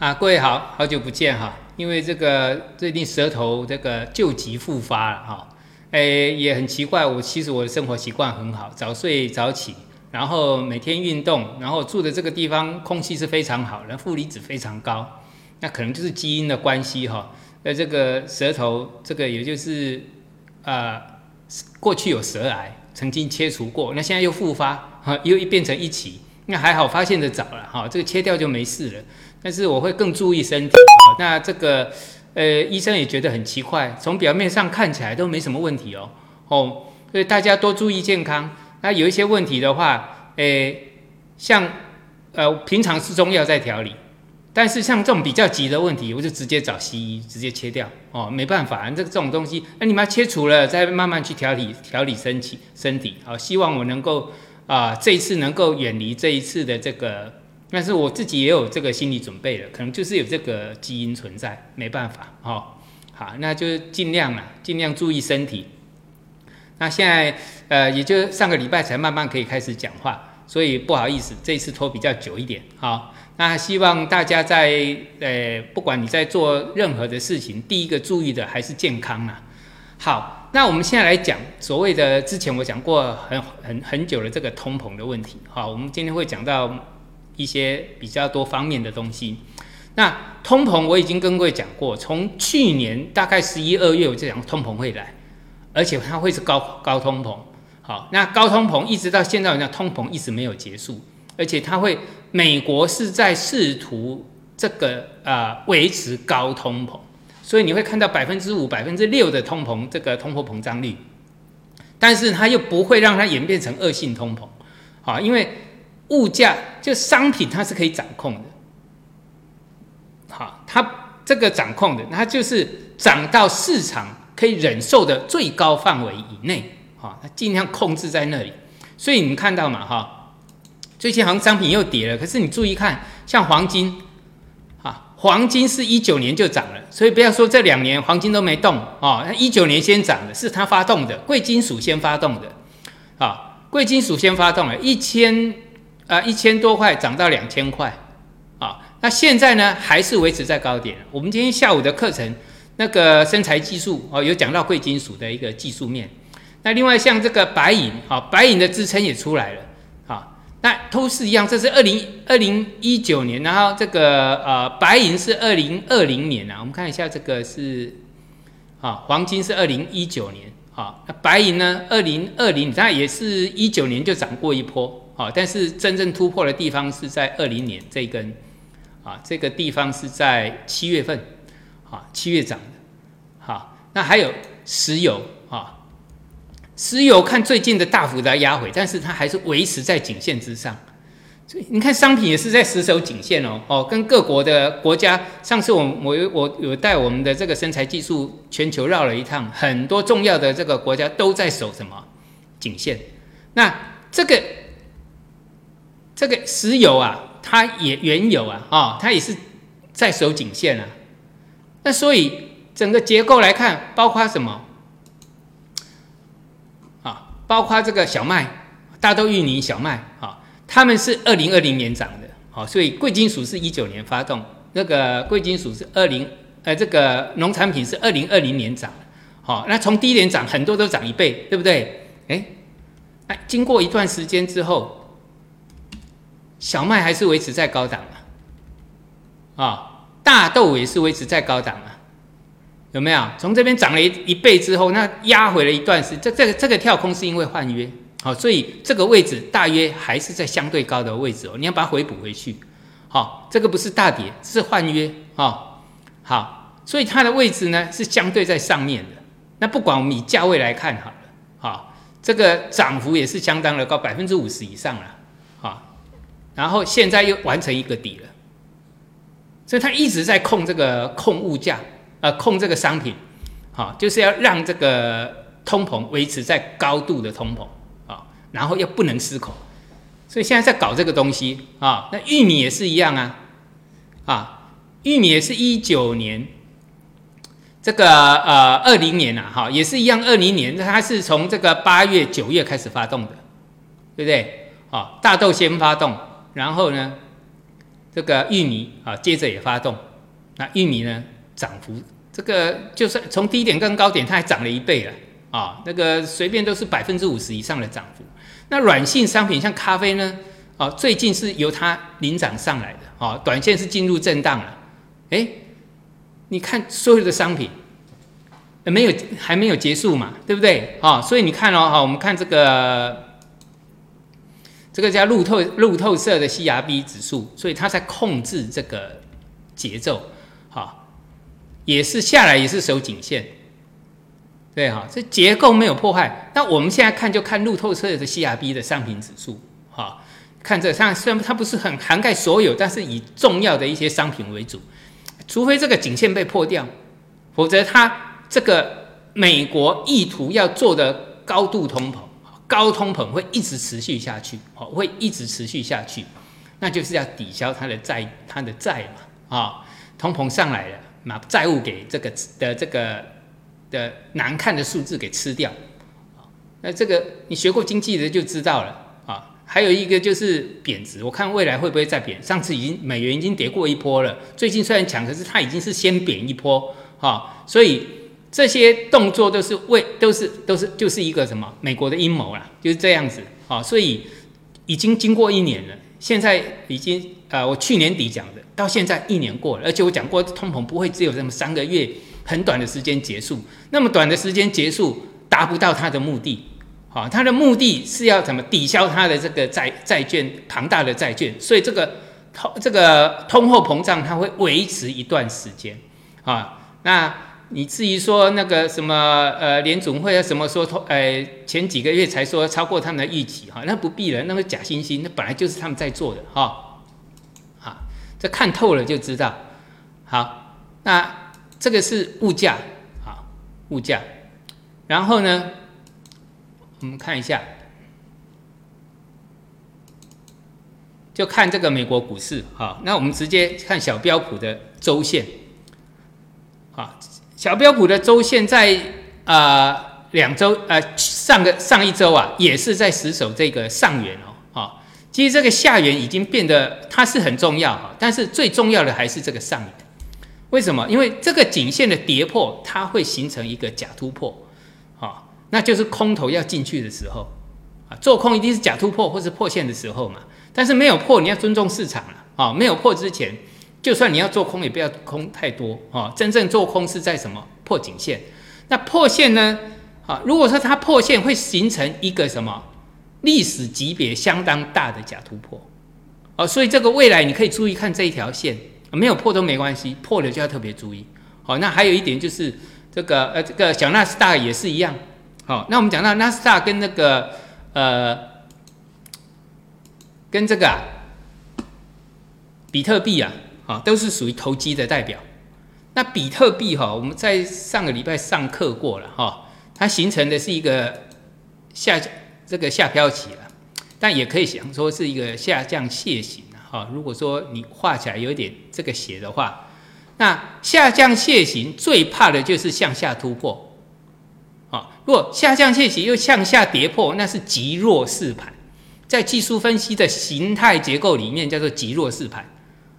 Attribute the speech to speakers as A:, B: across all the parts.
A: 啊，各位好，好久不见哈！因为这个最近舌头这个旧疾复发了哈，哎，也很奇怪。我其实我的生活习惯很好，早睡早起，然后每天运动，然后住的这个地方空气是非常好，然后负离子非常高，那可能就是基因的关系哈。那这个舌头这个也就是啊，过去有舌癌，曾经切除过，那现在又复发哈，又变成一起。那还好，发现的早了哈，这个切掉就没事了。但是我会更注意身体。那这个呃，医生也觉得很奇怪，从表面上看起来都没什么问题哦哦，所以大家多注意健康。那有一些问题的话，诶，像呃，平常吃中药在调理，但是像这种比较急的问题，我就直接找西医直接切掉哦，没办法，这个这种东西，那你们要切除了，再慢慢去调理调理身体身体。好，希望我能够。啊，这一次能够远离这一次的这个，但是我自己也有这个心理准备了，可能就是有这个基因存在，没办法，哦，好，那就尽量了，尽量注意身体。那现在呃，也就上个礼拜才慢慢可以开始讲话，所以不好意思，这次拖比较久一点，好，那希望大家在呃，不管你在做任何的事情，第一个注意的还是健康啊，好。那我们现在来讲所谓的之前我讲过很很很久的这个通膨的问题，好，我们今天会讲到一些比较多方面的东西。那通膨我已经跟各位讲过，从去年大概十一二月我就讲通膨会来，而且它会是高高通膨，好，那高通膨一直到现在，讲通膨一直没有结束，而且它会美国是在试图这个啊维持高通膨。所以你会看到百分之五、百分之六的通膨，这个通货膨胀率，但是它又不会让它演变成恶性通膨，好，因为物价就商品它是可以掌控的，好，它这个掌控的，它就是涨到市场可以忍受的最高范围以内，好，它尽量控制在那里。所以你们看到嘛，哈，最近好像商品又跌了，可是你注意看，像黄金。啊黄金是一九年就涨了，所以不要说这两年黄金都没动哦。它一九年先涨的，是它发动的，贵金属先发动的，啊，贵金属先发动了，一千啊一千多块涨到两千块，啊，那现在呢还是维持在高点。我们今天下午的课程，那个身材技术哦，有讲到贵金属的一个技术面。那另外像这个白银，啊，白银的支撑也出来了。啊那都是一样，这是二零二零一九年，然后这个呃白银是二零二零年啊，我们看一下这个是啊黄金是二零一九年啊，白银呢二零二零，它也是一九年就涨过一波啊，但是真正突破的地方是在二零年这一根啊这个地方是在七月份啊七月涨的，好，那还有石油啊。石油看最近的大幅的压回，但是它还是维持在颈线之上。所以你看商品也是在死守颈线哦哦，跟各国的国家，上次我我我有带我们的这个身材技术全球绕了一趟，很多重要的这个国家都在守什么颈线。那这个这个石油啊，它也原油啊啊，它也是在守颈线啊。那所以整个结构来看，包括什么啊？包括这个小麦、大豆、玉米、小麦，哈，他们是二零二零年涨的，好，所以贵金属是一九年发动，那个贵金属是二零，呃，这个农产品是二零二零年涨，好，那从低点涨，很多都涨一倍，对不对？哎，哎，经过一段时间之后，小麦还是维持在高档啊，啊，大豆也是维持在高档啊。有没有从这边涨了一一倍之后，那压回了一段时，这这个这个跳空是因为换约，好，所以这个位置大约还是在相对高的位置哦，你要把它回补回去，好，这个不是大跌，是换约，哦，好，所以它的位置呢是相对在上面的，那不管我们以价位来看好了，好，这个涨幅也是相当的高，百分之五十以上了，然后现在又完成一个底了，所以它一直在控这个控物价。呃，控这个商品，好，就是要让这个通膨维持在高度的通膨啊，然后又不能失控，所以现在在搞这个东西啊。那玉米也是一样啊，啊，玉米也是一九年，这个呃二零年呐，哈，也是一样，二零年它是从这个八月九月开始发动的，对不对？啊，大豆先发动，然后呢，这个玉米啊，接着也发动，那玉米呢涨幅，这个就算从低点跟高点，它还涨了一倍了啊，那个随便都是百分之五十以上的涨幅。那软性商品像咖啡呢，啊，最近是由它领涨上来的，啊，短线是进入震荡了，哎，你看所有的商品，没有还没有结束嘛，对不对？啊，所以你看哦，哈，我们看这个。这个叫路透路透社的 CRB 指数，所以它在控制这个节奏，哈，也是下来也是守颈线，对哈，这结构没有破坏。那我们现在看就看路透社的 CRB 的商品指数，哈，看这上虽然它不是很涵盖所有，但是以重要的一些商品为主，除非这个颈线被破掉，否则它这个美国意图要做的高度通膨。高通膨会一直持续下去，哦，会一直持续下去，那就是要抵消它的债，它的债嘛，啊，通膨上来了，把债务给这个的这个的难看的数字给吃掉，那这个你学过经济的就知道了，啊，还有一个就是贬值，我看未来会不会再贬？上次已经美元已经跌过一波了，最近虽然强，可是它已经是先贬一波，啊，所以。这些动作都是为都是都是就是一个什么美国的阴谋啦，就是这样子啊，所以已经经过一年了，现在已经呃，我去年底讲的，到现在一年过了，而且我讲过通膨不会只有这么三个月很短的时间结束，那么短的时间结束达不到它的目的，好，它的目的是要怎么抵消它的这个债债券庞大的债券，所以这个通这个通货膨胀它会维持一段时间啊，那。你至于说那个什么呃联总会啊什么说通呃前几个月才说超过他们的预期哈，那不必了，那个假惺惺，那本来就是他们在做的哈，啊，这看透了就知道。好，那这个是物价，好，物价，然后呢，我们看一下，就看这个美国股市哈，那我们直接看小标普的周线，小标普的周线在啊两周呃上个上一周啊也是在死守这个上缘哦啊，其实这个下缘已经变得它是很重要哈，但是最重要的还是这个上缘。为什么？因为这个颈线的跌破，它会形成一个假突破啊，那就是空头要进去的时候啊，做空一定是假突破或是破线的时候嘛。但是没有破，你要尊重市场了啊，没有破之前。就算你要做空，也不要空太多啊！真正做空是在什么破颈线？那破线呢？啊，如果说它破线，会形成一个什么历史级别相当大的假突破哦，所以这个未来你可以注意看这一条线，没有破都没关系，破了就要特别注意。好，那还有一点就是这个呃，这个小纳斯达也是一样。好，那我们讲到纳斯达跟那个呃，跟这个啊，比特币啊。啊，都是属于投机的代表。那比特币哈，我们在上个礼拜上课过了哈，它形成的是一个下这个下飘起了，但也可以想说是一个下降楔形哈。如果说你画起来有点这个斜的话，那下降楔形最怕的就是向下突破啊。如果下降楔形又向下跌破，那是极弱势盘，在技术分析的形态结构里面叫做极弱势盘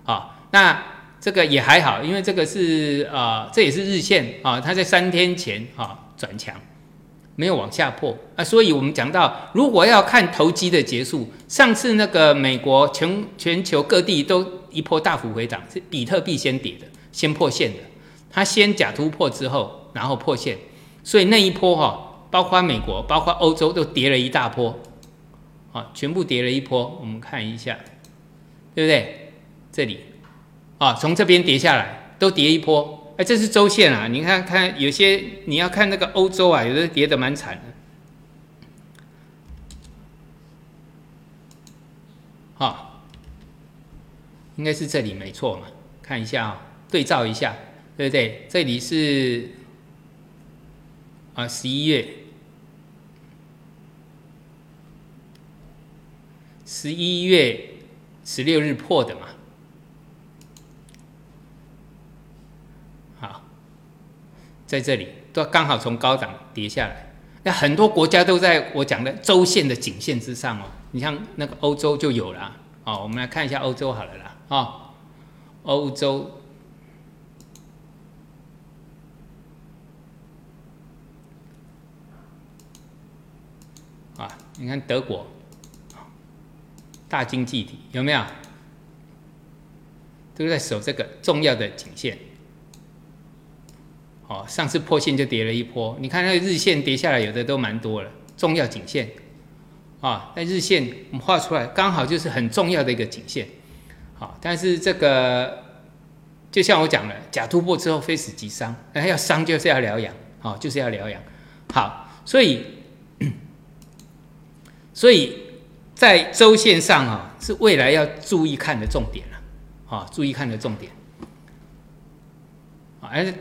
A: 啊。那这个也还好，因为这个是啊，这也是日线啊，它在三天前啊转强，没有往下破啊，所以我们讲到，如果要看投机的结束，上次那个美国全全球各地都一波大幅回涨，是比特币先跌的，先破线的，它先假突破之后，然后破线，所以那一波哈，包括美国，包括欧洲都跌了一大波，啊，全部跌了一波，我们看一下，对不对？这里。啊，从这边跌下来，都跌一波，哎，这是周线啊！你看看，有些你要看那个欧洲啊，有的跌的蛮惨的。好，应该是这里没错嘛？看一下啊，对照一下，对不对？这里是啊，十一月十一月十六日破的嘛。在这里都刚好从高档跌下来，那很多国家都在我讲的周线的颈线之上哦。你像那个欧洲就有了哦，我们来看一下欧洲好了啦啊，欧洲啊，你看德国大经济体有没有？都在守这个重要的颈线。哦，上次破线就跌了一波，你看那个日线跌下来，有的都蛮多了。重要颈线，啊，那日线我们画出来，刚好就是很重要的一个颈线。好，但是这个就像我讲了，假突破之后非死即伤，那要伤就是要疗养，好，就是要疗养。好，所以所以在周线上啊，是未来要注意看的重点了，啊，注意看的重点。啊，而。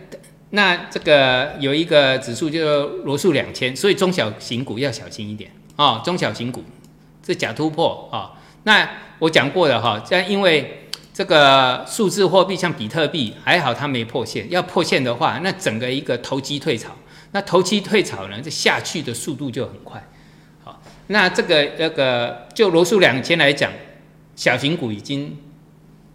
A: 那这个有一个指数叫罗素两千，所以中小型股要小心一点啊。中小型股这假突破啊。那我讲过的哈，但因为这个数字货币像比特币还好它没破线，要破线的话，那整个一个投机退潮，那投机退潮呢，这下去的速度就很快。好，那这个那个就罗素两千来讲，小型股已经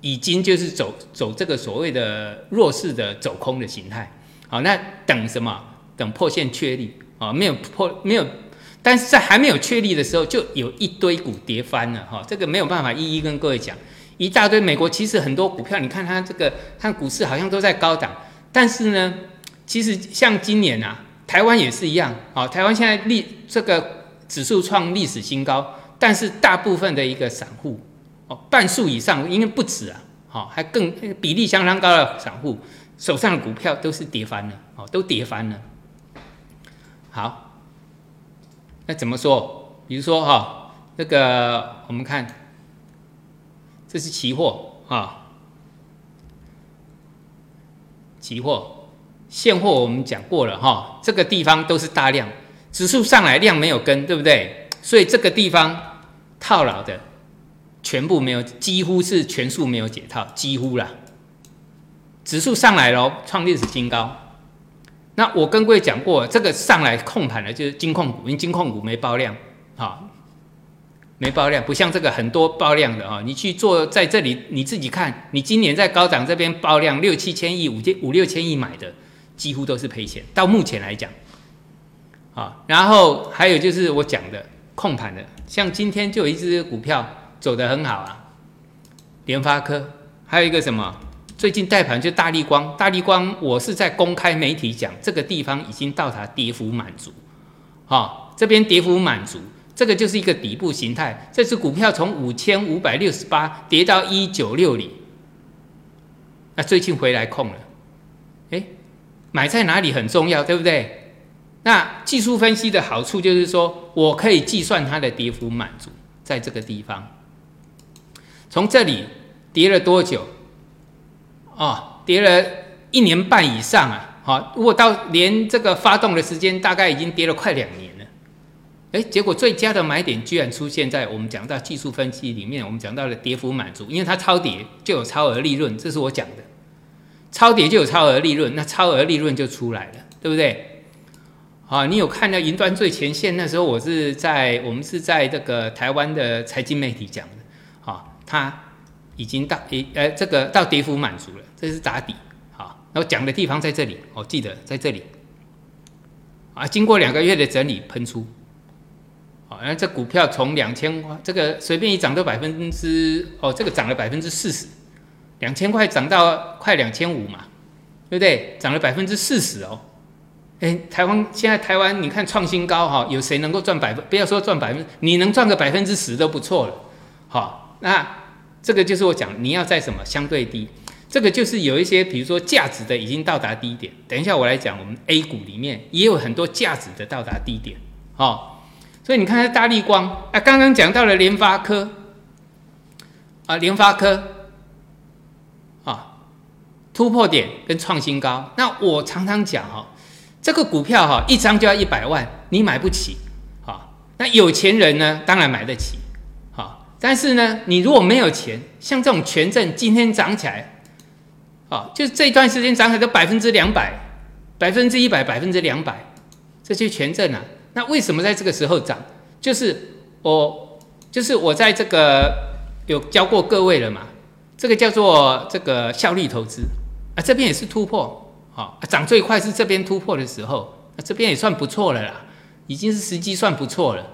A: 已经就是走走这个所谓的弱势的走空的形态。好，那等什么？等破线确立啊？没有破，没有，但是在还没有确立的时候，就有一堆股跌翻了哈。这个没有办法一一跟各位讲，一大堆美国其实很多股票，你看它这个，看股市好像都在高档，但是呢，其实像今年啊，台湾也是一样啊。台湾现在历这个指数创历史新高，但是大部分的一个散户哦，半数以上，应该不止啊，好，还更比例相当高的散户。手上的股票都是跌翻了，哦，都跌翻了。好，那怎么说？比如说哈，那个我们看，这是期货啊，期货、现货我们讲过了哈，这个地方都是大量，指数上来量没有跟，对不对？所以这个地方套牢的全部没有，几乎是全数没有解套，几乎了。指数上来喽，创历史新高。那我跟各位讲过，这个上来控盘的就是金控股，因为金控股没爆量，啊，没爆量，不像这个很多爆量的啊。你去做在这里，你自己看，你今年在高涨这边爆量六七千亿、五千五六千亿买的，几乎都是赔钱。到目前来讲，啊，然后还有就是我讲的控盘的，像今天就有一只股票走得很好啊，联发科，还有一个什么？最近带盘就大力光，大力光我是在公开媒体讲，这个地方已经到达跌幅满足，好，这边跌幅满足，这个就是一个底部形态。这只股票从五千五百六十八跌到一九六零，那最近回来空了，哎，买在哪里很重要，对不对？那技术分析的好处就是说我可以计算它的跌幅满足在这个地方，从这里跌了多久？哦，跌了一年半以上啊！好，如果到连这个发动的时间，大概已经跌了快两年了。哎，结果最佳的买点居然出现在我们讲到技术分析里面，我们讲到了跌幅满足，因为它超跌就有超额利润，这是我讲的。超跌就有超额利润，那超额利润就出来了，对不对？啊，你有看到云端最前线那时候，我是在我们是在这个台湾的财经媒体讲的，啊，它。已经到诶，呃，这个到跌幅满足了，这是打底，好，然后讲的地方在这里，我记得在这里，啊，经过两个月的整理喷出，好，然后这股票从两千块，这个随便一涨都百分之，哦，这个涨了百分之四十，两千块涨到快两千五嘛，对不对？涨了百分之四十哦，哎，台湾现在台湾你看创新高哈，有谁能够赚百分？不要说赚百分，你能赚个百分之十都不错了，好，那。这个就是我讲，你要在什么相对低，这个就是有一些，比如说价值的已经到达低点。等一下我来讲，我们 A 股里面也有很多价值的到达低点，哦，所以你看，大力光啊，刚刚讲到了联发科，啊，联发科，啊，突破点跟创新高。那我常常讲哈，这个股票哈，一张就要一百万，你买不起，啊，那有钱人呢，当然买得起。但是呢，你如果没有钱，像这种权证今天涨起来，啊，就这一段时间涨起来都百分之两百、百分之一百、百分之两百，这些权证啊，那为什么在这个时候涨？就是我，就是我在这个有教过各位了嘛，这个叫做这个效率投资。啊，这边也是突破，好，涨最快是这边突破的时候，那这边也算不错了啦，已经是时机算不错了，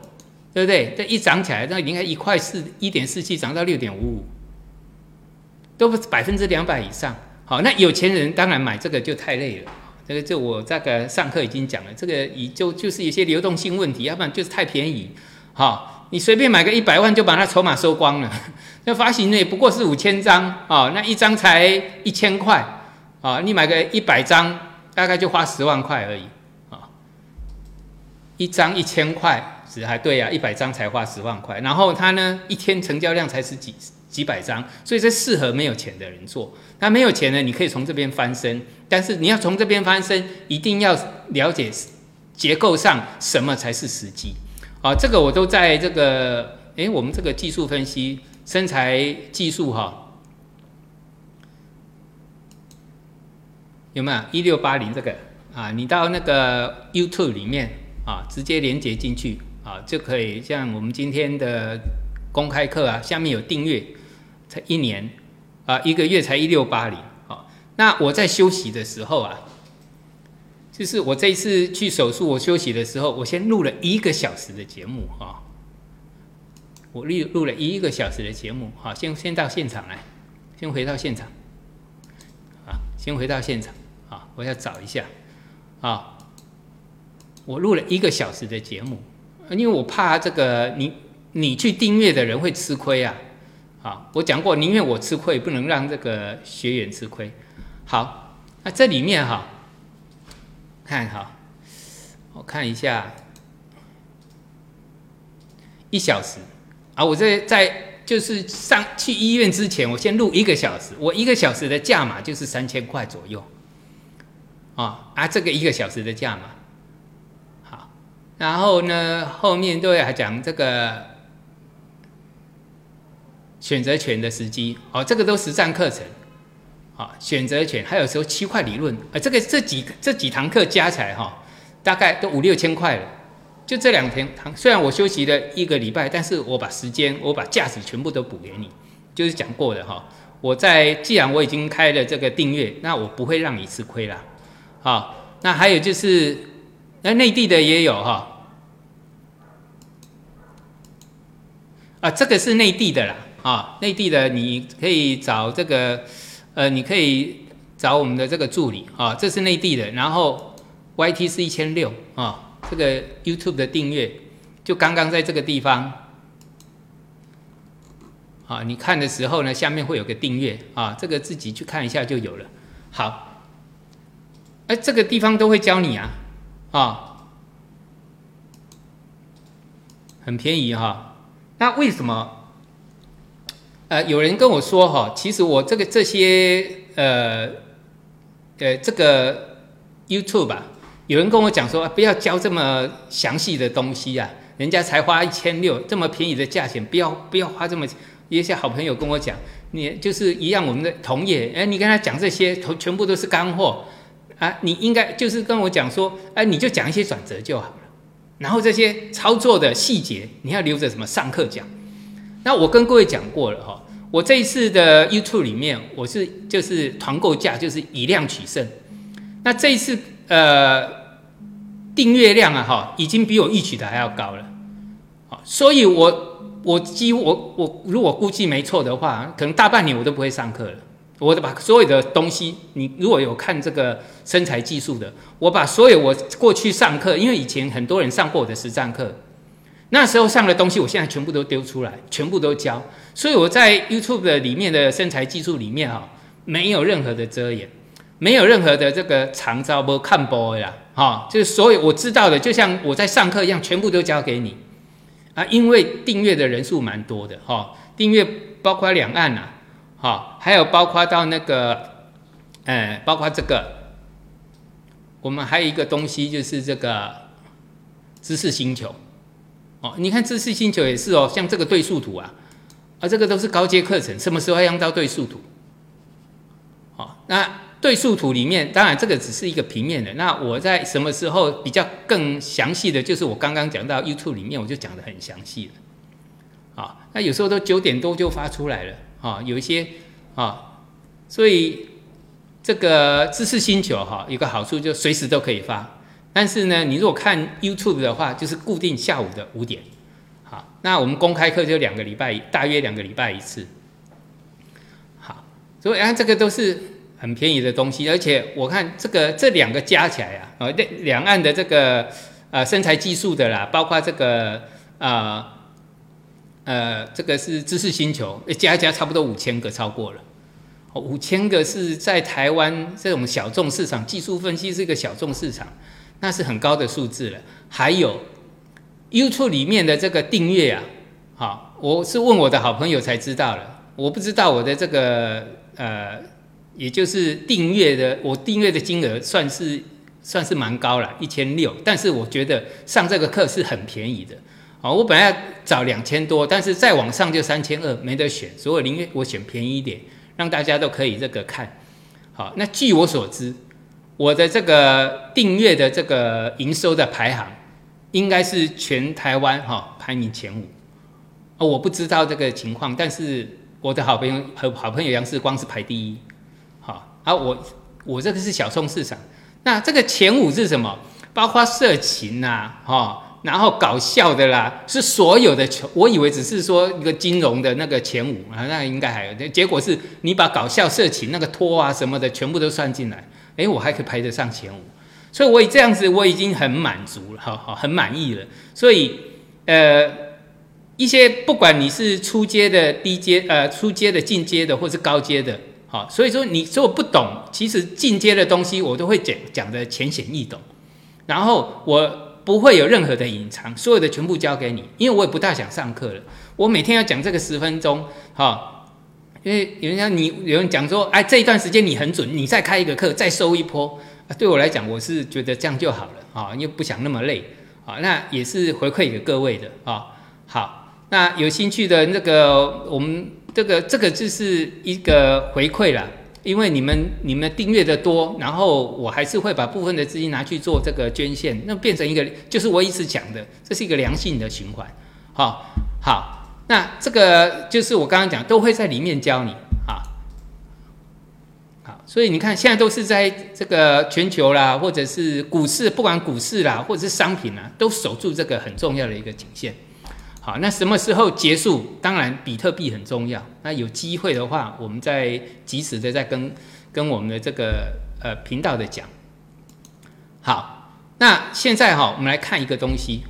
A: 对不对？这一涨起来，那应该一块四一点四七涨到六点五五，都不百分之两百以上，好，那有钱人当然买这个就太累了，这个就我这个上课已经讲了，这个以就就是一些流动性问题，要不然就是太便宜，好，你随便买个一百万就把它筹码收光了。那发行呢，不过是五千张啊，那一张才一千块啊，你买个一百张，大概就花十万块而已啊。一张一千块，是还对呀，一百张才花十万块。然后它呢，一天成交量才十几几百张，所以这适合没有钱的人做。那没有钱呢，你可以从这边翻身，但是你要从这边翻身，一定要了解结构上什么才是时机啊。这个我都在这个，诶，我们这个技术分析。身材技术哈，有没有一六八零这个啊？你到那个 YouTube 里面啊，直接连接进去啊，就可以像我们今天的公开课啊，下面有订阅，才一年啊，一个月才一六八零啊。那我在休息的时候啊，就是我这一次去手术，我休息的时候，我先录了一个小时的节目啊。我录录了一个小时的节目，好，先先到现场来，先回到现场，啊，先回到现场，啊，我要找一下，啊，我录了一个小时的节目，因为我怕这个你你去订阅的人会吃亏啊，啊，我讲过宁愿我吃亏，不能让这个学员吃亏。好，那这里面哈，看哈，我看一下，一小时。啊，我在在就是上去医院之前，我先录一个小时，我一个小时的价码就是三千块左右，啊啊，这个一个小时的价码，好，然后呢，后面都要讲这个选择权的时机，哦，这个都实战课程，啊，选择权还有时候区块理论，啊，这个这几这几堂课加起来哈，大概都五六千块了。就这两天，虽然我休息了一个礼拜，但是我把时间，我把价值全部都补给你，就是讲过的哈。我在既然我已经开了这个订阅，那我不会让你吃亏啦。好，那还有就是，那内地的也有哈。啊，这个是内地的啦，啊，内地的你可以找这个，呃，你可以找我们的这个助理啊，这是内地的，然后 YT 是一千六啊。这个 YouTube 的订阅，就刚刚在这个地方，啊，你看的时候呢，下面会有个订阅啊，这个自己去看一下就有了。好，哎，这个地方都会教你啊，啊，很便宜哈。那为什么？呃，有人跟我说哈，其实我这个这些呃呃这个 YouTube 吧。有人跟我讲说，不要教这么详细的东西啊，人家才花一千六，这么便宜的价钱，不要不要花这么。一些好朋友跟我讲，你就是一样，我们的同业，哎，你跟他讲这些，全全部都是干货啊，你应该就是跟我讲说，哎，你就讲一些转折就好了，然后这些操作的细节，你要留着什么上课讲。那我跟各位讲过了哈，我这一次的 YouTube 里面，我是就是团购价就是以量取胜，那这一次呃。订阅量啊，哈，已经比我预期的还要高了，好，所以我我几乎我我如果估计没错的话，可能大半年我都不会上课了。我把所有的东西，你如果有看这个身材技术的，我把所有我过去上课，因为以前很多人上过我的实战课，那时候上的东西，我现在全部都丢出来，全部都教。所以我在 YouTube 的里面的身材技术里面啊，没有任何的遮掩，没有任何的这个长招不看播呀。啊，就是所有我知道的，就像我在上课一样，全部都交给你啊！因为订阅的人数蛮多的哈，订阅包括两岸呐，哈，还有包括到那个，呃，包括这个，我们还有一个东西就是这个知识星球哦。你看知识星球也是哦，像这个对数图啊，啊，这个都是高阶课程，什么时候要用到对数图？好，那。对数图里面，当然这个只是一个平面的。那我在什么时候比较更详细的就是我刚刚讲到 YouTube 里面，我就讲的很详细了。啊，那有时候都九点多就发出来了。啊，有一些啊，所以这个知识星球哈，有个好处就随时都可以发。但是呢，你如果看 YouTube 的话，就是固定下午的五点。好，那我们公开课就两个礼拜，大约两个礼拜一次。好，所以啊，这个都是很便宜的东西，而且我看这个这两个加起来啊，呃，两岸的这个呃身材技术的啦，包括这个啊。呃，这个是知识星球，加一加差不多五千个，超过了。五千个是在台湾这种小众市场，技术分析是一个小众市场，那是很高的数字了。还有 YouTube 里面的这个订阅啊，好，我是问我的好朋友才知道了，我不知道我的这个呃，也就是订阅的，我订阅的金额算是算是蛮高了，一千六，但是我觉得上这个课是很便宜的。好，我本来要找两千多，但是再往上就三千二，没得选，所以我宁愿我选便宜一点，让大家都可以这个看。好，那据我所知，我的这个订阅的这个营收的排行，应该是全台湾哈排名前五。哦，我不知道这个情况，但是我的好朋友和好朋友杨世光是排第一。好，啊我我这个是小众市场，那这个前五是什么？包括色情呐，哈。然后搞笑的啦，是所有的球，我以为只是说一个金融的那个前五啊，那应该还有。结果是你把搞笑、色情那个托啊什么的全部都算进来，哎，我还可以排得上前五，所以我这样子我已经很满足了，好好很满意了。所以呃，一些不管你是初阶的、低阶呃、初阶的、进阶的，或是高阶的，好，所以说你如果不懂，其实进阶的东西我都会讲讲的浅显易懂，然后我。不会有任何的隐藏，所有的全部交给你，因为我也不大想上课了。我每天要讲这个十分钟，好，因为有人讲你有人讲说，哎，这一段时间你很准，你再开一个课，再收一波。啊对我来讲，我是觉得这样就好了，啊，又不想那么累，啊，那也是回馈给各位的，啊，好，那有兴趣的那个，我们这个这个就是一个回馈了。因为你们你们订阅的多，然后我还是会把部分的资金拿去做这个捐献，那变成一个就是我一直讲的，这是一个良性的循环。好，好，那这个就是我刚刚讲都会在里面教你啊。好，所以你看现在都是在这个全球啦，或者是股市，不管股市啦，或者是商品啦，都守住这个很重要的一个颈线。好，那什么时候结束？当然，比特币很重要。那有机会的话，我们再及时的再跟跟我们的这个呃频道的讲。好，那现在哈，我们来看一个东西。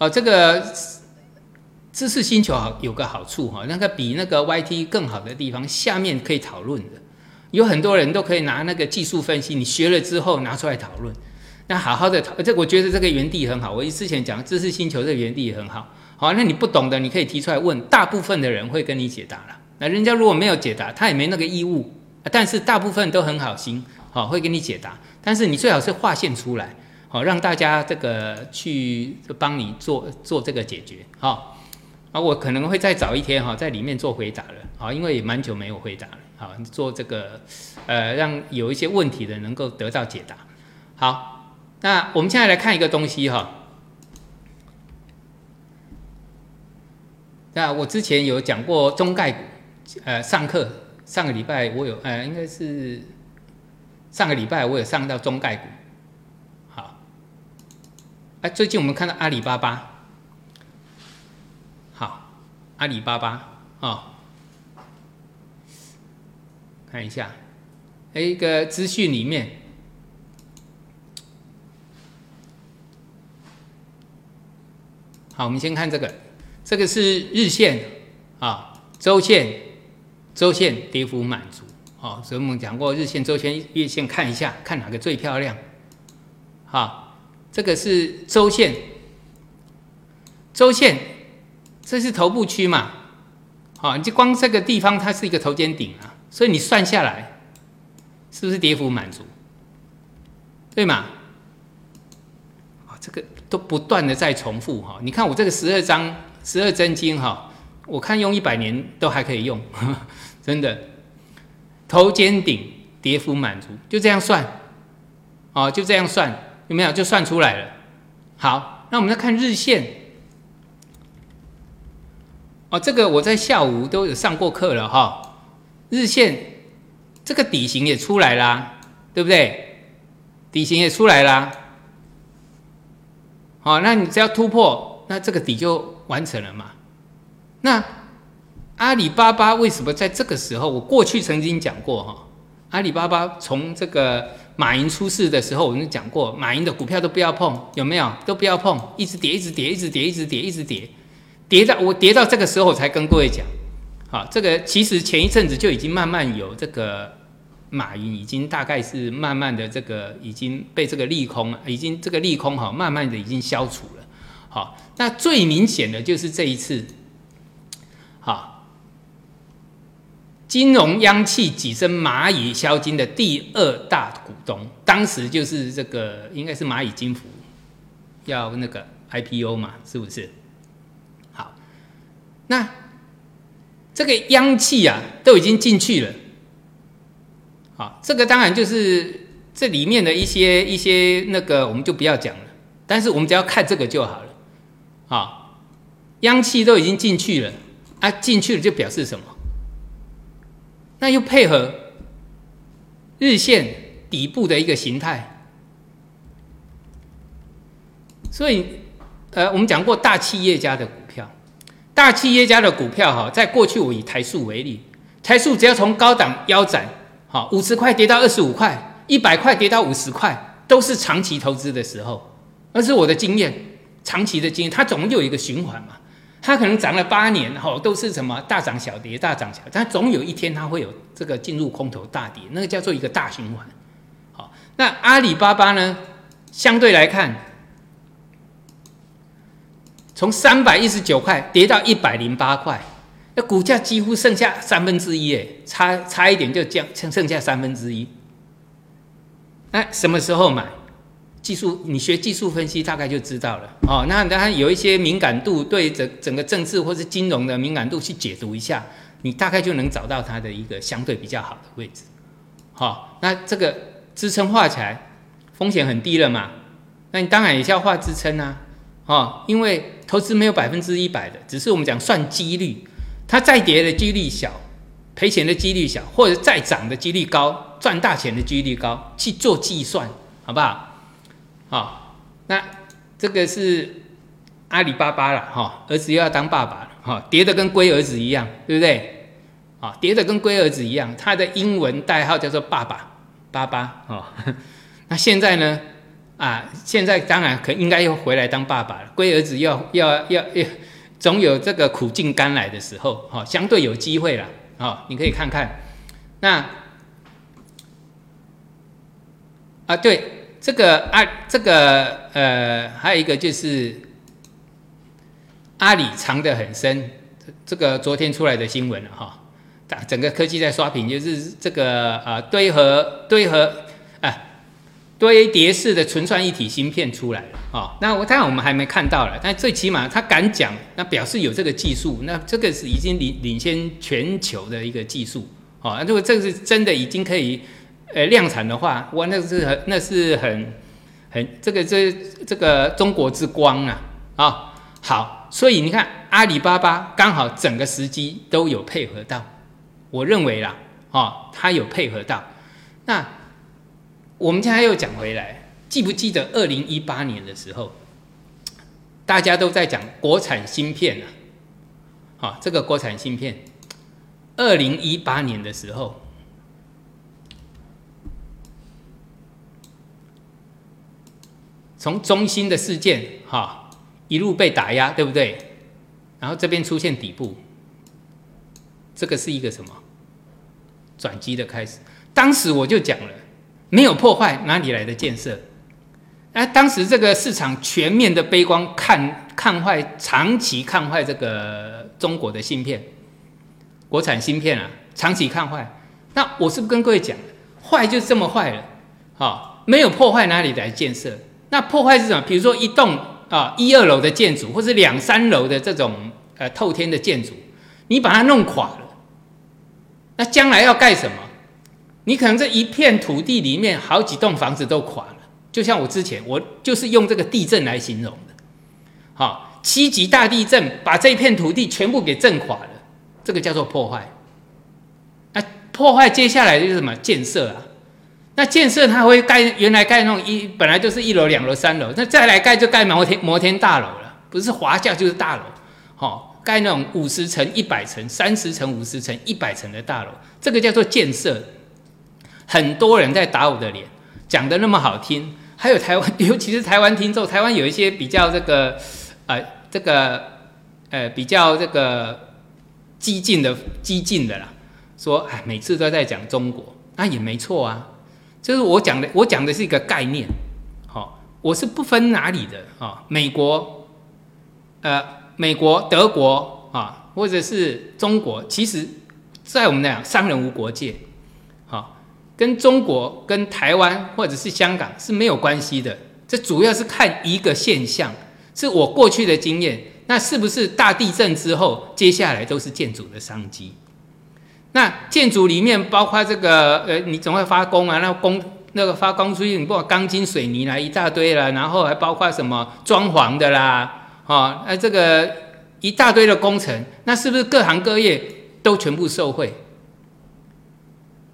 A: 哦，这个知识星球好有个好处哈，那个比那个 YT 更好的地方，下面可以讨论的，有很多人都可以拿那个技术分析，你学了之后拿出来讨论。那好好的讨，这我觉得这个原地很好。我之前讲知识星球这个原地也很好。好，那你不懂的，你可以提出来问，大部分的人会跟你解答了。那人家如果没有解答，他也没那个义务。但是大部分都很好心，好会给你解答。但是你最好是划线出来，好让大家这个去帮你做做这个解决。好，啊，我可能会再早一天哈，在里面做回答了。好，因为也蛮久没有回答了。好，做这个呃，让有一些问题的能够得到解答。好。那我们现在来看一个东西哈。那我之前有讲过中概股，呃，上课上个礼拜我有，呃，应该是上个礼拜我有上到中概股。哎，最近我们看到阿里巴巴，好，阿里巴巴啊，看一下，哎一个资讯里面。好，我们先看这个，这个是日线啊，周线，周线跌幅满足啊，所以我们讲过日线、周线、月线看一下，看哪个最漂亮。好，这个是周线，周线，这是头部区嘛？好，你就光这个地方它是一个头肩顶啊，所以你算下来，是不是跌幅满足？对吗？这个都不断的在重复哈，你看我这个十二张十二真经哈，我看用一百年都还可以用，真的。头肩顶跌幅满足，就这样算，哦，就这样算，有没有？就算出来了。好，那我们再看日线，哦，这个我在下午都有上过课了哈。日线这个底型也出来啦，对不对？底型也出来啦。好，那你只要突破，那这个底就完成了嘛。那阿里巴巴为什么在这个时候？我过去曾经讲过哈，阿里巴巴从这个马云出事的时候，我们讲过，马云的股票都不要碰，有没有？都不要碰，一直跌，一直跌，一直跌，一直跌，一直跌。跌到我跌到这个时候才跟各位讲，好，这个其实前一阵子就已经慢慢有这个马云已经大概是慢慢的这个已经被这个利空，已经这个利空哈，慢慢的已经消除了。好，那最明显的就是这一次，好，金融央企跻身蚂蚁销金的第二大股东，当时就是这个应该是蚂蚁金服要那个 IPO 嘛，是不是？好那这个央企啊，都已经进去了，好，这个当然就是这里面的一些一些那个，我们就不要讲了。但是我们只要看这个就好了，啊，央企都已经进去了，啊，进去了就表示什么？那又配合日线底部的一个形态，所以呃，我们讲过大企业家的股票。大企业家的股票哈，在过去我以台塑为例，台塑只要从高档腰斩，好五十块跌到二十五块，一百块跌到五十块，都是长期投资的时候，那是我的经验，长期的经验，它总有一个循环嘛，它可能涨了八年，哈，都是什么大涨小跌，大涨小，但总有一天它会有这个进入空头大跌，那个叫做一个大循环。好，那阿里巴巴呢，相对来看。从三百一十九块跌到一百零八块，那股价几乎剩下三分之一，哎，差差一点就降，剩剩下三分之一。那什么时候买？技术，你学技术分析大概就知道了哦。那当然有一些敏感度，对整整个政治或是金融的敏感度去解读一下，你大概就能找到它的一个相对比较好的位置。好，那这个支撑画起来，风险很低了嘛？那你当然也是要画支撑啊。哦，因为投资没有百分之一百的，只是我们讲算几率，它再跌的几率小，赔钱的几率小，或者再涨的几率高，赚大钱的几率高，去做计算，好不好？好，那这个是阿里巴巴了，哈，儿子又要当爸爸了，哈，叠的跟龟儿子一样，对不对？啊，叠的跟龟儿子一样，他的英文代号叫做爸爸，爸爸，哦，那现在呢？啊，现在当然可应该又回来当爸爸了。龟儿子要要要要，总有这个苦尽甘来的时候，哈，相对有机会了，啊，你可以看看。那啊，对，这个啊，这个呃，还有一个就是阿里藏得很深，这个昨天出来的新闻了，哈，整个科技在刷屏，就是这个啊，堆和堆和。堆叠式的存算一体芯片出来了啊！那我当然我们还没看到了，但最起码他敢讲，那表示有这个技术，那这个是已经领领先全球的一个技术啊！如果这个是真的已经可以呃量产的话，哇，那是很那是很很这个这这个中国之光啊啊！好，所以你看阿里巴巴刚好整个时机都有配合到，我认为啦啊，它有配合到那。我们现在又讲回来，记不记得二零一八年的时候，大家都在讲国产芯片啊，好，这个国产芯片，二零一八年的时候，从中心的事件哈一路被打压，对不对？然后这边出现底部，这个是一个什么转机的开始？当时我就讲了。没有破坏，哪里来的建设？哎，当时这个市场全面的悲观，看看坏，长期看坏这个中国的芯片，国产芯片啊，长期看坏。那我是不是跟各位讲，坏就这么坏了？好，没有破坏，哪里来建设？那破坏是什么？比如说一栋啊一二楼的建筑，或是两三楼的这种呃透天的建筑，你把它弄垮了，那将来要盖什么？你可能这一片土地里面好几栋房子都垮了，就像我之前我就是用这个地震来形容的。好，七级大地震把这一片土地全部给震垮了，这个叫做破坏。那破坏接下来就是什么建设啊？那建设它会盖原来盖那种一本来就是一楼、两楼、三楼，那再来盖就盖摩天摩天大楼了，不是华夏就是大楼，好盖那种五十层、一百层、三十层、五十层、一百层的大楼，这个叫做建设。很多人在打我的脸，讲的那么好听，还有台湾，尤其是台湾听众，台湾有一些比较这个，呃，这个，呃，比较这个激进的激进的啦，说哎，每次都在讲中国，那也没错啊，就是我讲的，我讲的是一个概念，好，我是不分哪里的啊，美国，呃，美国、德国啊，或者是中国，其实，在我们讲，商人无国界。好跟中国、跟台湾或者是香港是没有关系的，这主要是看一个现象，是我过去的经验。那是不是大地震之后，接下来都是建筑的商机？那建筑里面包括这个，呃，你总会发工啊，那工那个发工出去，你不管钢筋水泥啦，一大堆了，然后还包括什么装潢的啦，啊，那这个一大堆的工程，那是不是各行各业都全部受惠？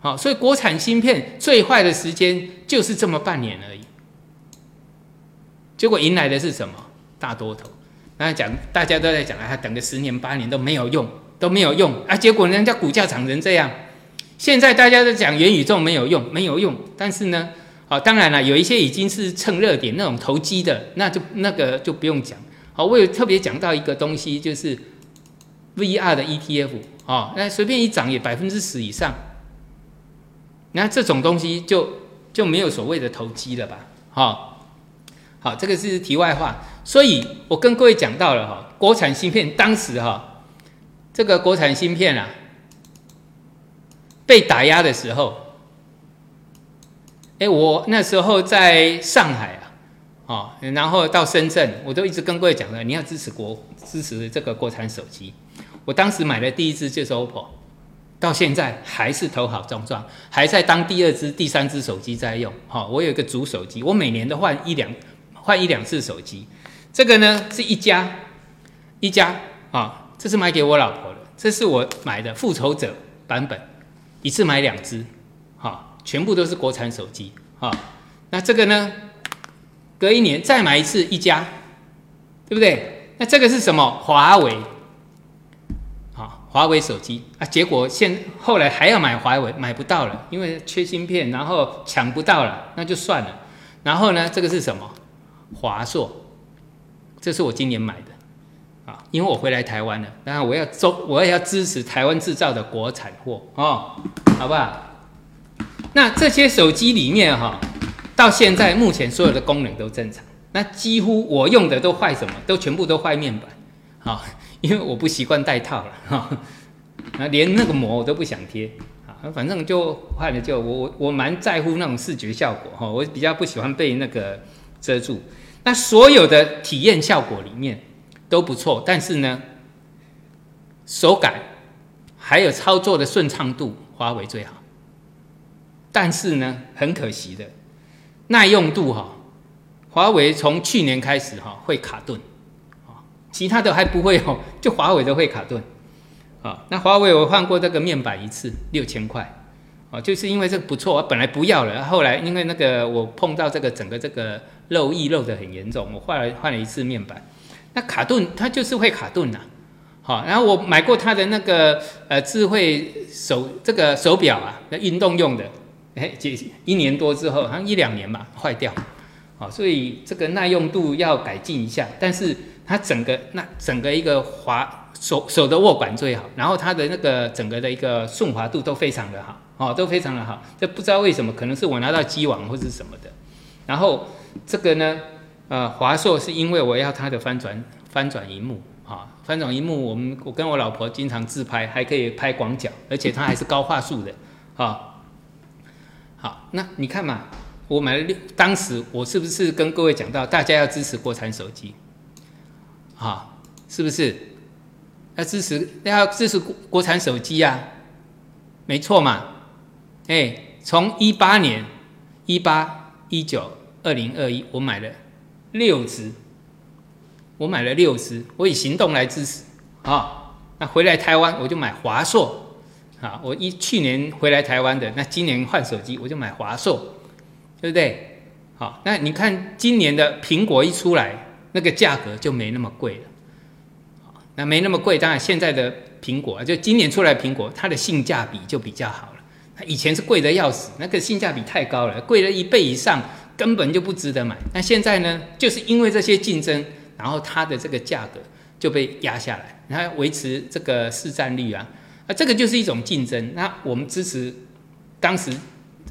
A: 好，所以国产芯片最坏的时间就是这么半年而已，结果迎来的是什么大多头？那讲大家都在讲啊，等个十年八年都没有用，都没有用啊！结果人家股价涨成这样，现在大家都讲元宇宙没有用，没有用。但是呢，好，当然了，有一些已经是蹭热点那种投机的，那就那个就不用讲。好，我有特别讲到一个东西，就是 VR 的 ETF 啊，那随便一涨也百分之十以上。那这种东西就就没有所谓的投机了吧？好，好，这个是题外话。所以我跟各位讲到了哈，国产芯片当时哈，这个国产芯片啊被打压的时候，哎，我那时候在上海啊，哦，然后到深圳，我都一直跟各位讲了，你要支持国支持这个国产手机。我当时买的第一支就是 OPPO。到现在还是头好壮壮，还在当第二只、第三只手机在用。好，我有一个主手机，我每年都换一两换一两次手机。这个呢是一家一家啊，这是买给我老婆的，这是我买的复仇者版本，一次买两只，好，全部都是国产手机。好，那这个呢，隔一年再买一次一家，对不对？那这个是什么？华为。华为手机啊，结果现后来还要买华为，买不到了，因为缺芯片，然后抢不到了，那就算了。然后呢，这个是什么？华硕，这是我今年买的，因为我回来台湾了，当然我要中，我也要支持台湾制造的国产货哦，好不好？那这些手机里面哈，到现在目前所有的功能都正常，那几乎我用的都坏什么？都全部都坏面板，好。因为我不习惯戴套了哈，那连那个膜我都不想贴啊，反正就坏了就我我我蛮在乎那种视觉效果哈，我比较不喜欢被那个遮住。那所有的体验效果里面都不错，但是呢，手感还有操作的顺畅度，华为最好。但是呢，很可惜的，耐用度哈，华为从去年开始哈会卡顿。啊其他的还不会哦，就华为的会卡顿，啊，那华为我换过这个面板一次六千块，哦，就是因为这个不错，我本来不要了，后来因为那个我碰到这个整个这个漏液漏的很严重，我换了换了一次面板，那卡顿它就是会卡顿呐，好，然后我买过它的那个呃智慧手这个手表啊，那运动用的，哎，几一年多之后好像一两年吧坏掉，好，所以这个耐用度要改进一下，但是。它整个那整个一个滑手手的握感最好，然后它的那个整个的一个顺滑度都非常的好，哦，都非常的好。这不知道为什么，可能是我拿到机网或是什么的。然后这个呢，呃，华硕是因为我要它的翻转翻转荧幕，啊，翻转荧幕，我们我跟我老婆经常自拍，还可以拍广角，而且它还是高画素的，啊，好，那你看嘛，我买了六，当时我是不是跟各位讲到，大家要支持国产手机？啊，是不是要支持要支持国国产手机啊？没错嘛，哎，从一八年、一八、一九、二零二一，我买了六只我买了六支，我以行动来支持啊。那回来台湾我就买华硕啊，我一去年回来台湾的，那今年换手机我就买华硕，对不对？好，那你看今年的苹果一出来，那个价格就没那么贵了。那没那么贵，当然现在的苹果就今年出来苹果，它的性价比就比较好了。它以前是贵的要死，那个性价比太高了，贵了一倍以上，根本就不值得买。那现在呢，就是因为这些竞争，然后它的这个价格就被压下来，它维持这个市占率啊，啊，这个就是一种竞争。那我们支持，当时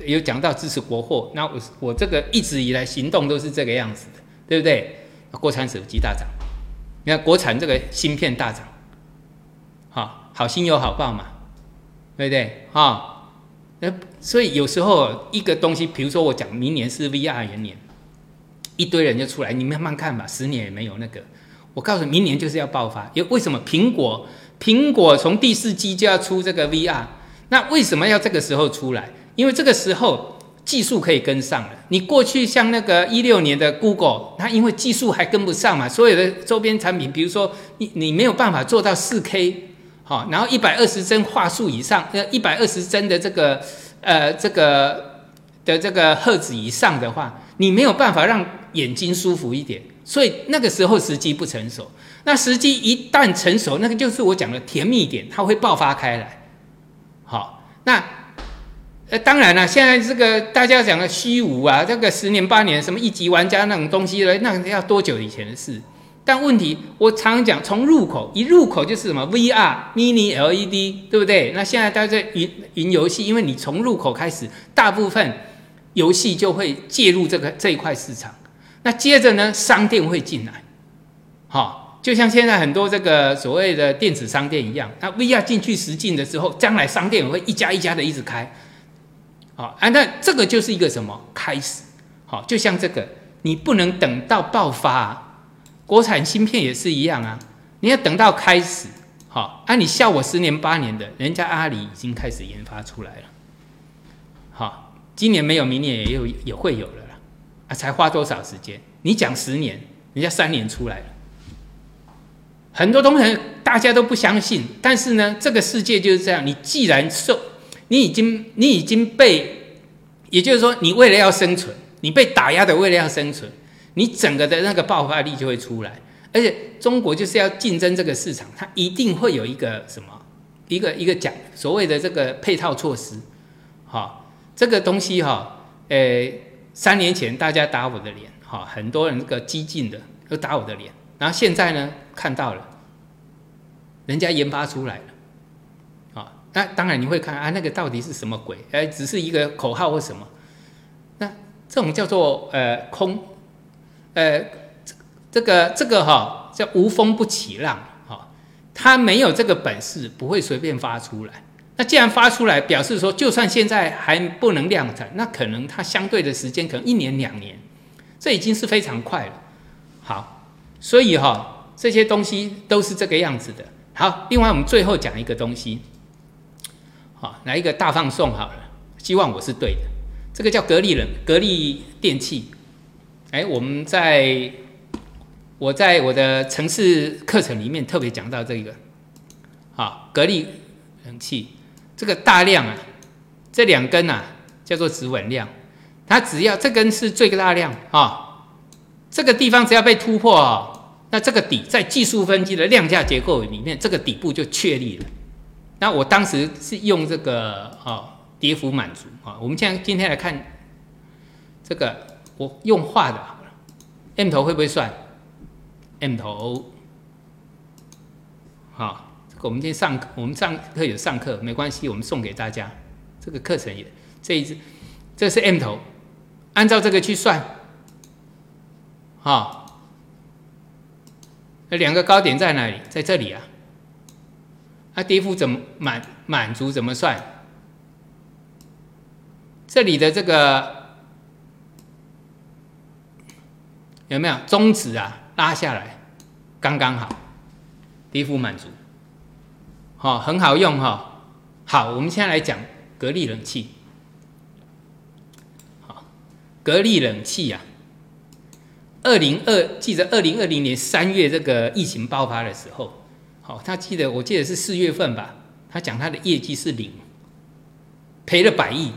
A: 有讲到支持国货，那我我这个一直以来行动都是这个样子的，对不对？国产手机大涨。你看国产这个芯片大涨，好，好心有好报嘛，对不对？啊，那所以有时候一个东西，比如说我讲明年是 VR 元年，一堆人就出来，你慢慢看吧，十年也没有那个。我告诉你，明年就是要爆发，因为为什么？苹果苹果从第四季就要出这个 VR，那为什么要这个时候出来？因为这个时候。技术可以跟上了。你过去像那个一六年的 Google，它因为技术还跟不上嘛，所有的周边产品，比如说你你没有办法做到四 K，好，然后一百二十帧画素以上，呃，一百二十帧的这个呃这个的这个赫兹以上的话，你没有办法让眼睛舒服一点，所以那个时候时机不成熟。那时机一旦成熟，那个就是我讲的甜蜜点，它会爆发开来。好，那。呃，当然了，现在这个大家讲的虚无啊，这个十年八年什么一级玩家那种东西呢，那要多久以前的事？但问题我常常讲，从入口一入口就是什么 VR、Mini LED，对不对？那现在大家在云云游戏，因为你从入口开始，大部分游戏就会介入这个这一块市场。那接着呢，商店会进来，好，就像现在很多这个所谓的电子商店一样，那 VR 进去实境的时候，将来商店会一家一家的一直开。好，啊，那这个就是一个什么开始？好，就像这个，你不能等到爆发，国产芯片也是一样啊，你要等到开始。好，啊，你笑我十年八年的，人家阿里已经开始研发出来了。好，今年没有，明年也有也会有了啦。啊，才花多少时间？你讲十年，人家三年出来了。很多东西大家都不相信，但是呢，这个世界就是这样。你既然受你已经，你已经被，也就是说，你为了要生存，你被打压的，为了要生存，你整个的那个爆发力就会出来。而且中国就是要竞争这个市场，它一定会有一个什么，一个一个讲所谓的这个配套措施。好，这个东西哈，呃，三年前大家打我的脸，哈，很多人这个激进的都打我的脸，然后现在呢，看到了，人家研发出来了。啊那当然你会看啊，那个到底是什么鬼？哎，只是一个口号或什么？那这种叫做呃空，呃这个这个哈叫无风不起浪哈，他没有这个本事，不会随便发出来。那既然发出来，表示说就算现在还不能量产，那可能它相对的时间可能一年两年，这已经是非常快了。好，所以哈这些东西都是这个样子的。好，另外我们最后讲一个东西。好，来一个大放送好了，希望我是对的。这个叫格力冷格力电器，哎，我们在我在我的城市课程里面特别讲到这个，啊，格力冷气这个大量啊，这两根啊叫做止稳量，它只要这根是最大量啊，这个地方只要被突破啊，那这个底在技术分析的量价结构里面，这个底部就确立了。那我当时是用这个啊跌幅满足啊，我们现在今天来看这个，我用画的好了，M 头会不会算？M 头，好，这个我们今天上课我们上课有上课，没关系，我们送给大家这个课程也这一支，这是 M 头，按照这个去算，好，那两个高点在哪里？在这里啊。那跌幅怎么满满足怎么算？这里的这个有没有中指啊？拉下来刚刚好，跌幅满足，好很好用哈。好，我们现在来讲格力冷气。好，格力冷气呀，二零二记得二零二零年三月这个疫情爆发的时候，好，他记得我记得是四月份吧，他讲他的业绩是零，赔了百亿，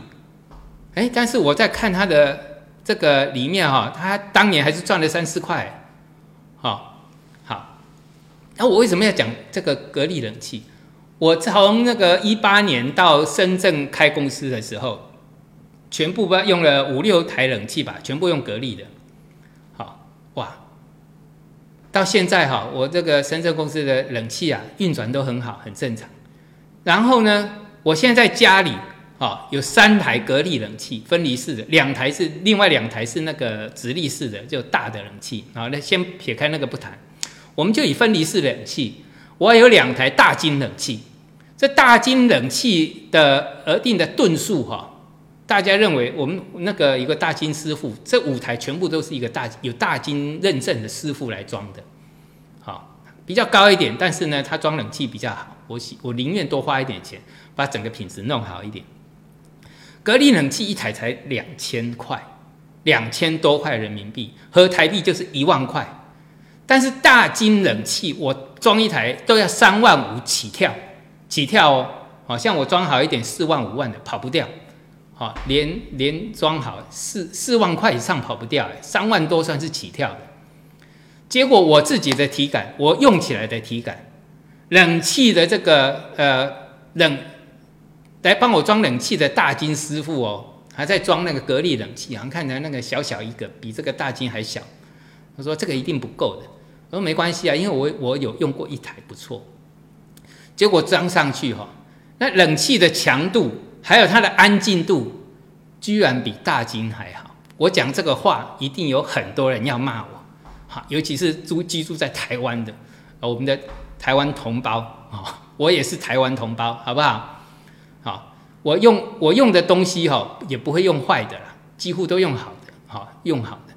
A: 哎，但是我在看他的这个里面哈，他当年还是赚了三四块，好，好，那我为什么要讲这个格力冷气？我从那个一八年到深圳开公司的时候，全部用了五六台冷气吧，全部用格力的，好哇，到现在哈，我这个深圳公司的冷气啊运转都很好，很正常。然后呢，我现在家里啊有三台格力冷气，分离式的，两台是另外两台是那个直立式的，就大的冷气。好，那先撇开那个不谈，我们就以分离式冷气，我有两台大金冷气。这大金冷气的额定的吨数哈，大家认为我们那个一个大金师傅，这五台全部都是一个大有大金认证的师傅来装的，好，比较高一点，但是呢，他装冷气比较好，我喜我宁愿多花一点钱，把整个品质弄好一点。格力冷气一台才两千块，两千多块人民币，合台币就是一万块，但是大金冷气我装一台都要三万五起跳。起跳哦，好像我装好一点，四万五万的跑不掉，好，连连装好四四万块以上跑不掉，三万多算是起跳的。结果我自己的体感，我用起来的体感，冷气的这个呃冷来帮我装冷气的大金师傅哦，还在装那个格力冷气，好像看起来那个小小一个，比这个大金还小。他说这个一定不够的，我说没关系啊，因为我我有用过一台不错。结果装上去哈，那冷气的强度还有它的安静度，居然比大金还好。我讲这个话，一定有很多人要骂我，哈，尤其是住居住在台湾的，我们的台湾同胞啊，我也是台湾同胞，好不好？我用我用的东西哈，也不会用坏的啦，几乎都用好的，好用好的。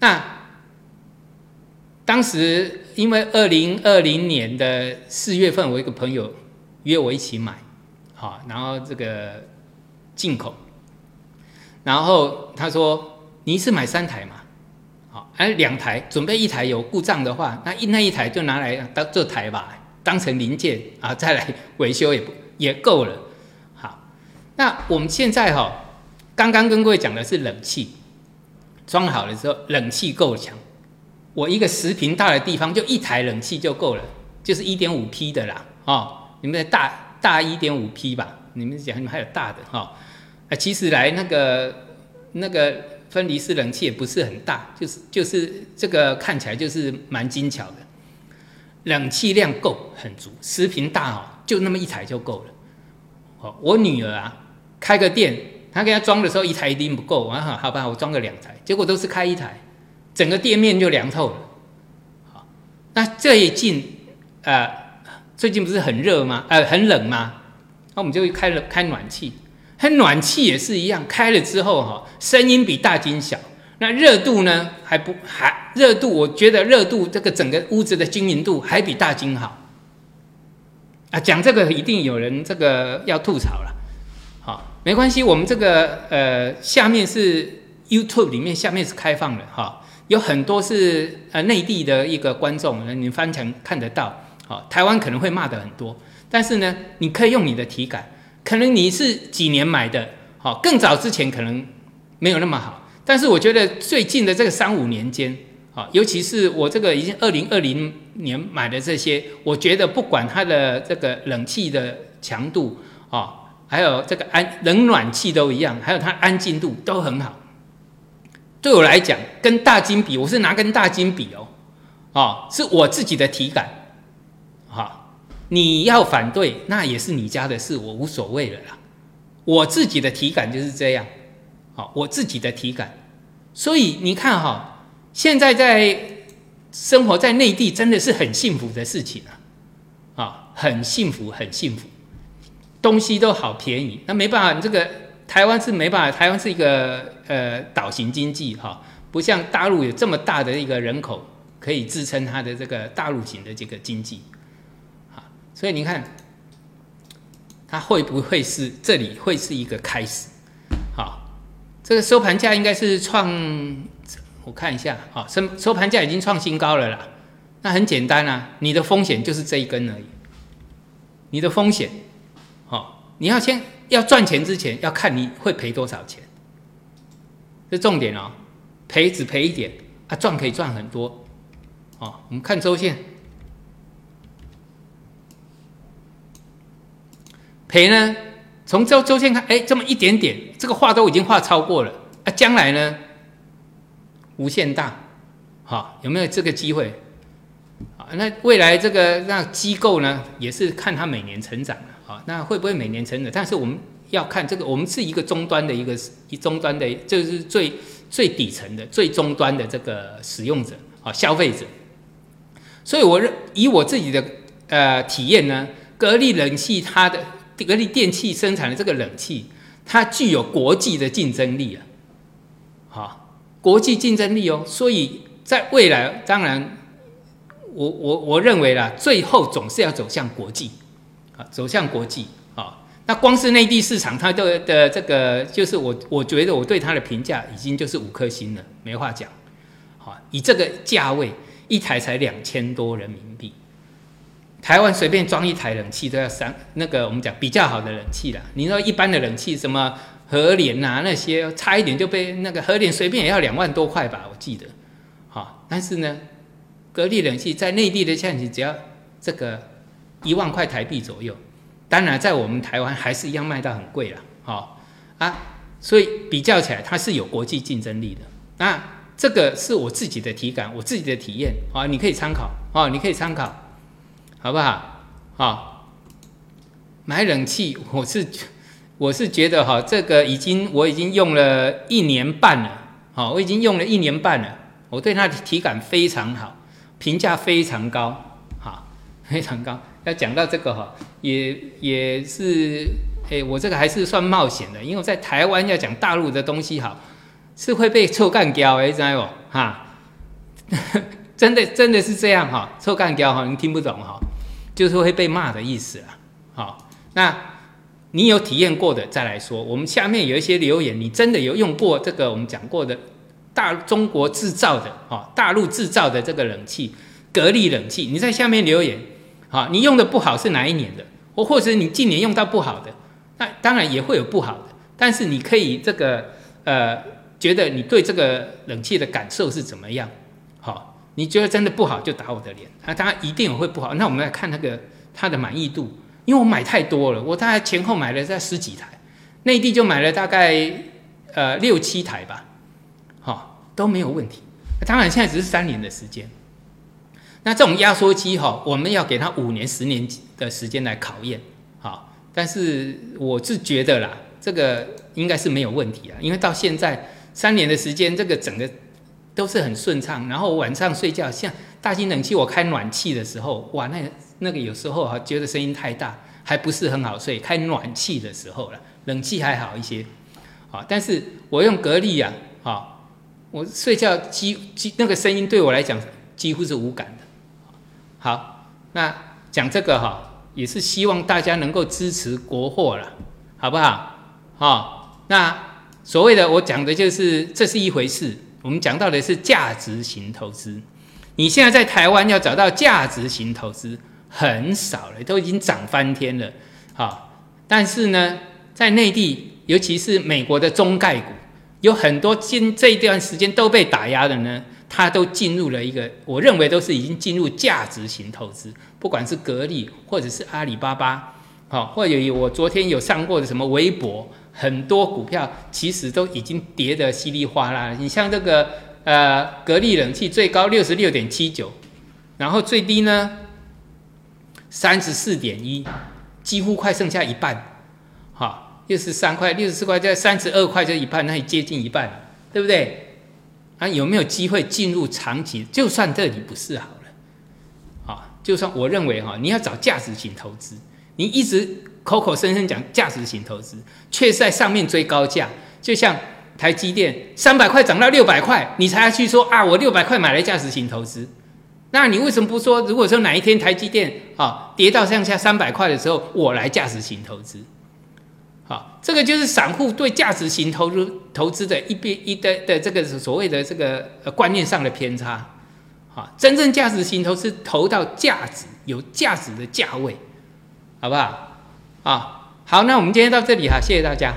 A: 那当时。因为二零二零年的四月份，我一个朋友约我一起买，好，然后这个进口，然后他说你一次买三台嘛，好，哎两台，准备一台有故障的话，那一那一台就拿来当这台吧，当成零件啊，再来维修也不也够了，那我们现在哈，刚刚跟各位讲的是冷气装好了之后，冷气够强。我一个十平大的地方，就一台冷气就够了，就是一点五 P 的啦，哦，你们的大大一点五 P 吧？你们讲你们还有大的哈？啊，其实来那个那个分离式冷气也不是很大，就是就是这个看起来就是蛮精巧的，冷气量够很足，十平大哦，就那么一台就够了。哦，我女儿啊，开个店，他给他装的时候一台一定不够，我说好吧，我装个两台，结果都是开一台。整个店面就凉透了，好，那最近呃，最近不是很热吗？呃，很冷吗？那我们就开了开暖气，开暖气也是一样，开了之后哈，声音比大金小，那热度呢还不还热度？我觉得热度这个整个屋子的均匀度还比大金好。啊，讲这个一定有人这个要吐槽了，没关系，我们这个呃下面是 YouTube 里面下面是开放的哈。有很多是呃内地的一个观众，你翻墙看得到，好，台湾可能会骂的很多，但是呢，你可以用你的体感，可能你是几年买的，好，更早之前可能没有那么好，但是我觉得最近的这个三五年间，啊，尤其是我这个已经二零二零年买的这些，我觉得不管它的这个冷气的强度，啊，还有这个安冷暖气都一样，还有它安静度都很好。对我来讲，跟大金比，我是拿跟大金比哦，哦，是我自己的体感，哈，你要反对那也是你家的事，我无所谓了啦。我自己的体感就是这样，好，我自己的体感。所以你看哈，现在在生活在内地真的是很幸福的事情啊，啊，很幸福，很幸福，东西都好便宜。那没办法，你这个。台湾是没办法，台湾是一个呃岛型经济哈，不像大陆有这么大的一个人口可以支撑它的这个大陆型的这个经济，啊，所以你看它会不会是这里会是一个开始？好，这个收盘价应该是创，我看一下，好，收收盘价已经创新高了啦。那很简单啊，你的风险就是这一根而已。你的风险，你要先要赚钱之前，要看你会赔多少钱，这重点哦。赔只赔一点，啊，赚可以赚很多，哦。我们看周线，赔呢，从周周线看，哎，这么一点点，这个画都已经画超过了，啊，将来呢，无限大，好，有没有这个机会？啊，那未来这个让机构呢，也是看它每年成长的，啊，那会不会每年成长？但是我们要看这个，我们是一个终端的一个一终端的，就是最最底层的最终端的这个使用者啊，消费者。所以我认以我自己的呃体验呢，格力冷气它的格力电器生产的这个冷气，它具有国际的竞争力啊，好，国际竞争力哦，所以在未来当然。我我我认为啦，最后总是要走向国际，啊，走向国际啊。那光是内地市场，它的的这个，就是我我觉得我对它的评价已经就是五颗星了，没话讲。好，以这个价位，一台才两千多人民币，台湾随便装一台冷气都要三，那个我们讲比较好的冷气啦。你说一般的冷气，什么和联啊那些，差一点就被那个和联随便也要两万多块吧，我记得。好，但是呢。格力冷气在内地的价钱只要这个一万块台币左右，当然在我们台湾还是一样卖到很贵了，好啊，所以比较起来它是有国际竞争力的。那这个是我自己的体感，我自己的体验啊，你可以参考啊，你可以参考，好不好？好，买冷气我是我是觉得哈，这个已经我已经用了一年半了，好，我已经用了一年半了，我对它的体感非常好。评价非常高，哈，非常高。要讲到这个哈，也也是，哎，我这个还是算冒险的，因为在台湾要讲大陆的东西哈，是会被臭干掉，哎，知道不？哈，真的真的是这样哈，臭干掉哈，你听不懂哈，就是会被骂的意思啊。好，那你有体验过的再来说，我们下面有一些留言，你真的有用过这个我们讲过的。大中国制造的哈，大陆制造的这个冷气，格力冷气，你在下面留言，好，你用的不好是哪一年的？或或者你近年用到不好的，那当然也会有不好的，但是你可以这个呃，觉得你对这个冷气的感受是怎么样？好，你觉得真的不好就打我的脸，那当然一定会不好。那我们来看那个它的满意度，因为我买太多了，我大概前后买了在十几台，内地就买了大概呃六七台吧。好都没有问题，当然现在只是三年的时间。那这种压缩机哈，我们要给它五年、十年的时间来考验，好。但是我是觉得啦，这个应该是没有问题啊，因为到现在三年的时间，这个整个都是很顺畅。然后晚上睡觉，像大型冷气我开暖气的时候，哇，那那个有时候啊觉得声音太大，还不是很好睡。开暖气的时候了，冷气还好一些，好。但是我用格力呀，好。我睡觉几几那个声音对我来讲几乎是无感的。好，那讲这个哈，也是希望大家能够支持国货了，好不好？好，那所谓的我讲的就是这是一回事，我们讲到的是价值型投资。你现在在台湾要找到价值型投资很少了，都已经涨翻天了。好，但是呢，在内地，尤其是美国的中概股。有很多今这一段时间都被打压的呢，它都进入了一个，我认为都是已经进入价值型投资，不管是格力或者是阿里巴巴，好，或者我昨天有上过的什么微博，很多股票其实都已经跌得稀里哗啦。你像这个呃格力冷气最高六十六点七九，然后最低呢三十四点一，几乎快剩下一半，好。六十三块、六十四块，在三十二块就一半，那也接近一半，对不对？啊，有没有机会进入长期？就算这里不是好了，啊，就算我认为哈，你要找价值型投资，你一直口口声声讲价值型投资，却在上面追高价，就像台积电三百块涨到六百块，你才要去说啊，我六百块买了价值型投资，那你为什么不说，如果说哪一天台积电啊跌到剩下三百块的时候，我来价值型投资？这个就是散户对价值型投入投资的一边一的的这个所谓的这个观念上的偏差，好，真正价值型投资投到价值有价值的价位，好不好？啊，好，那我们今天到这里哈，谢谢大家。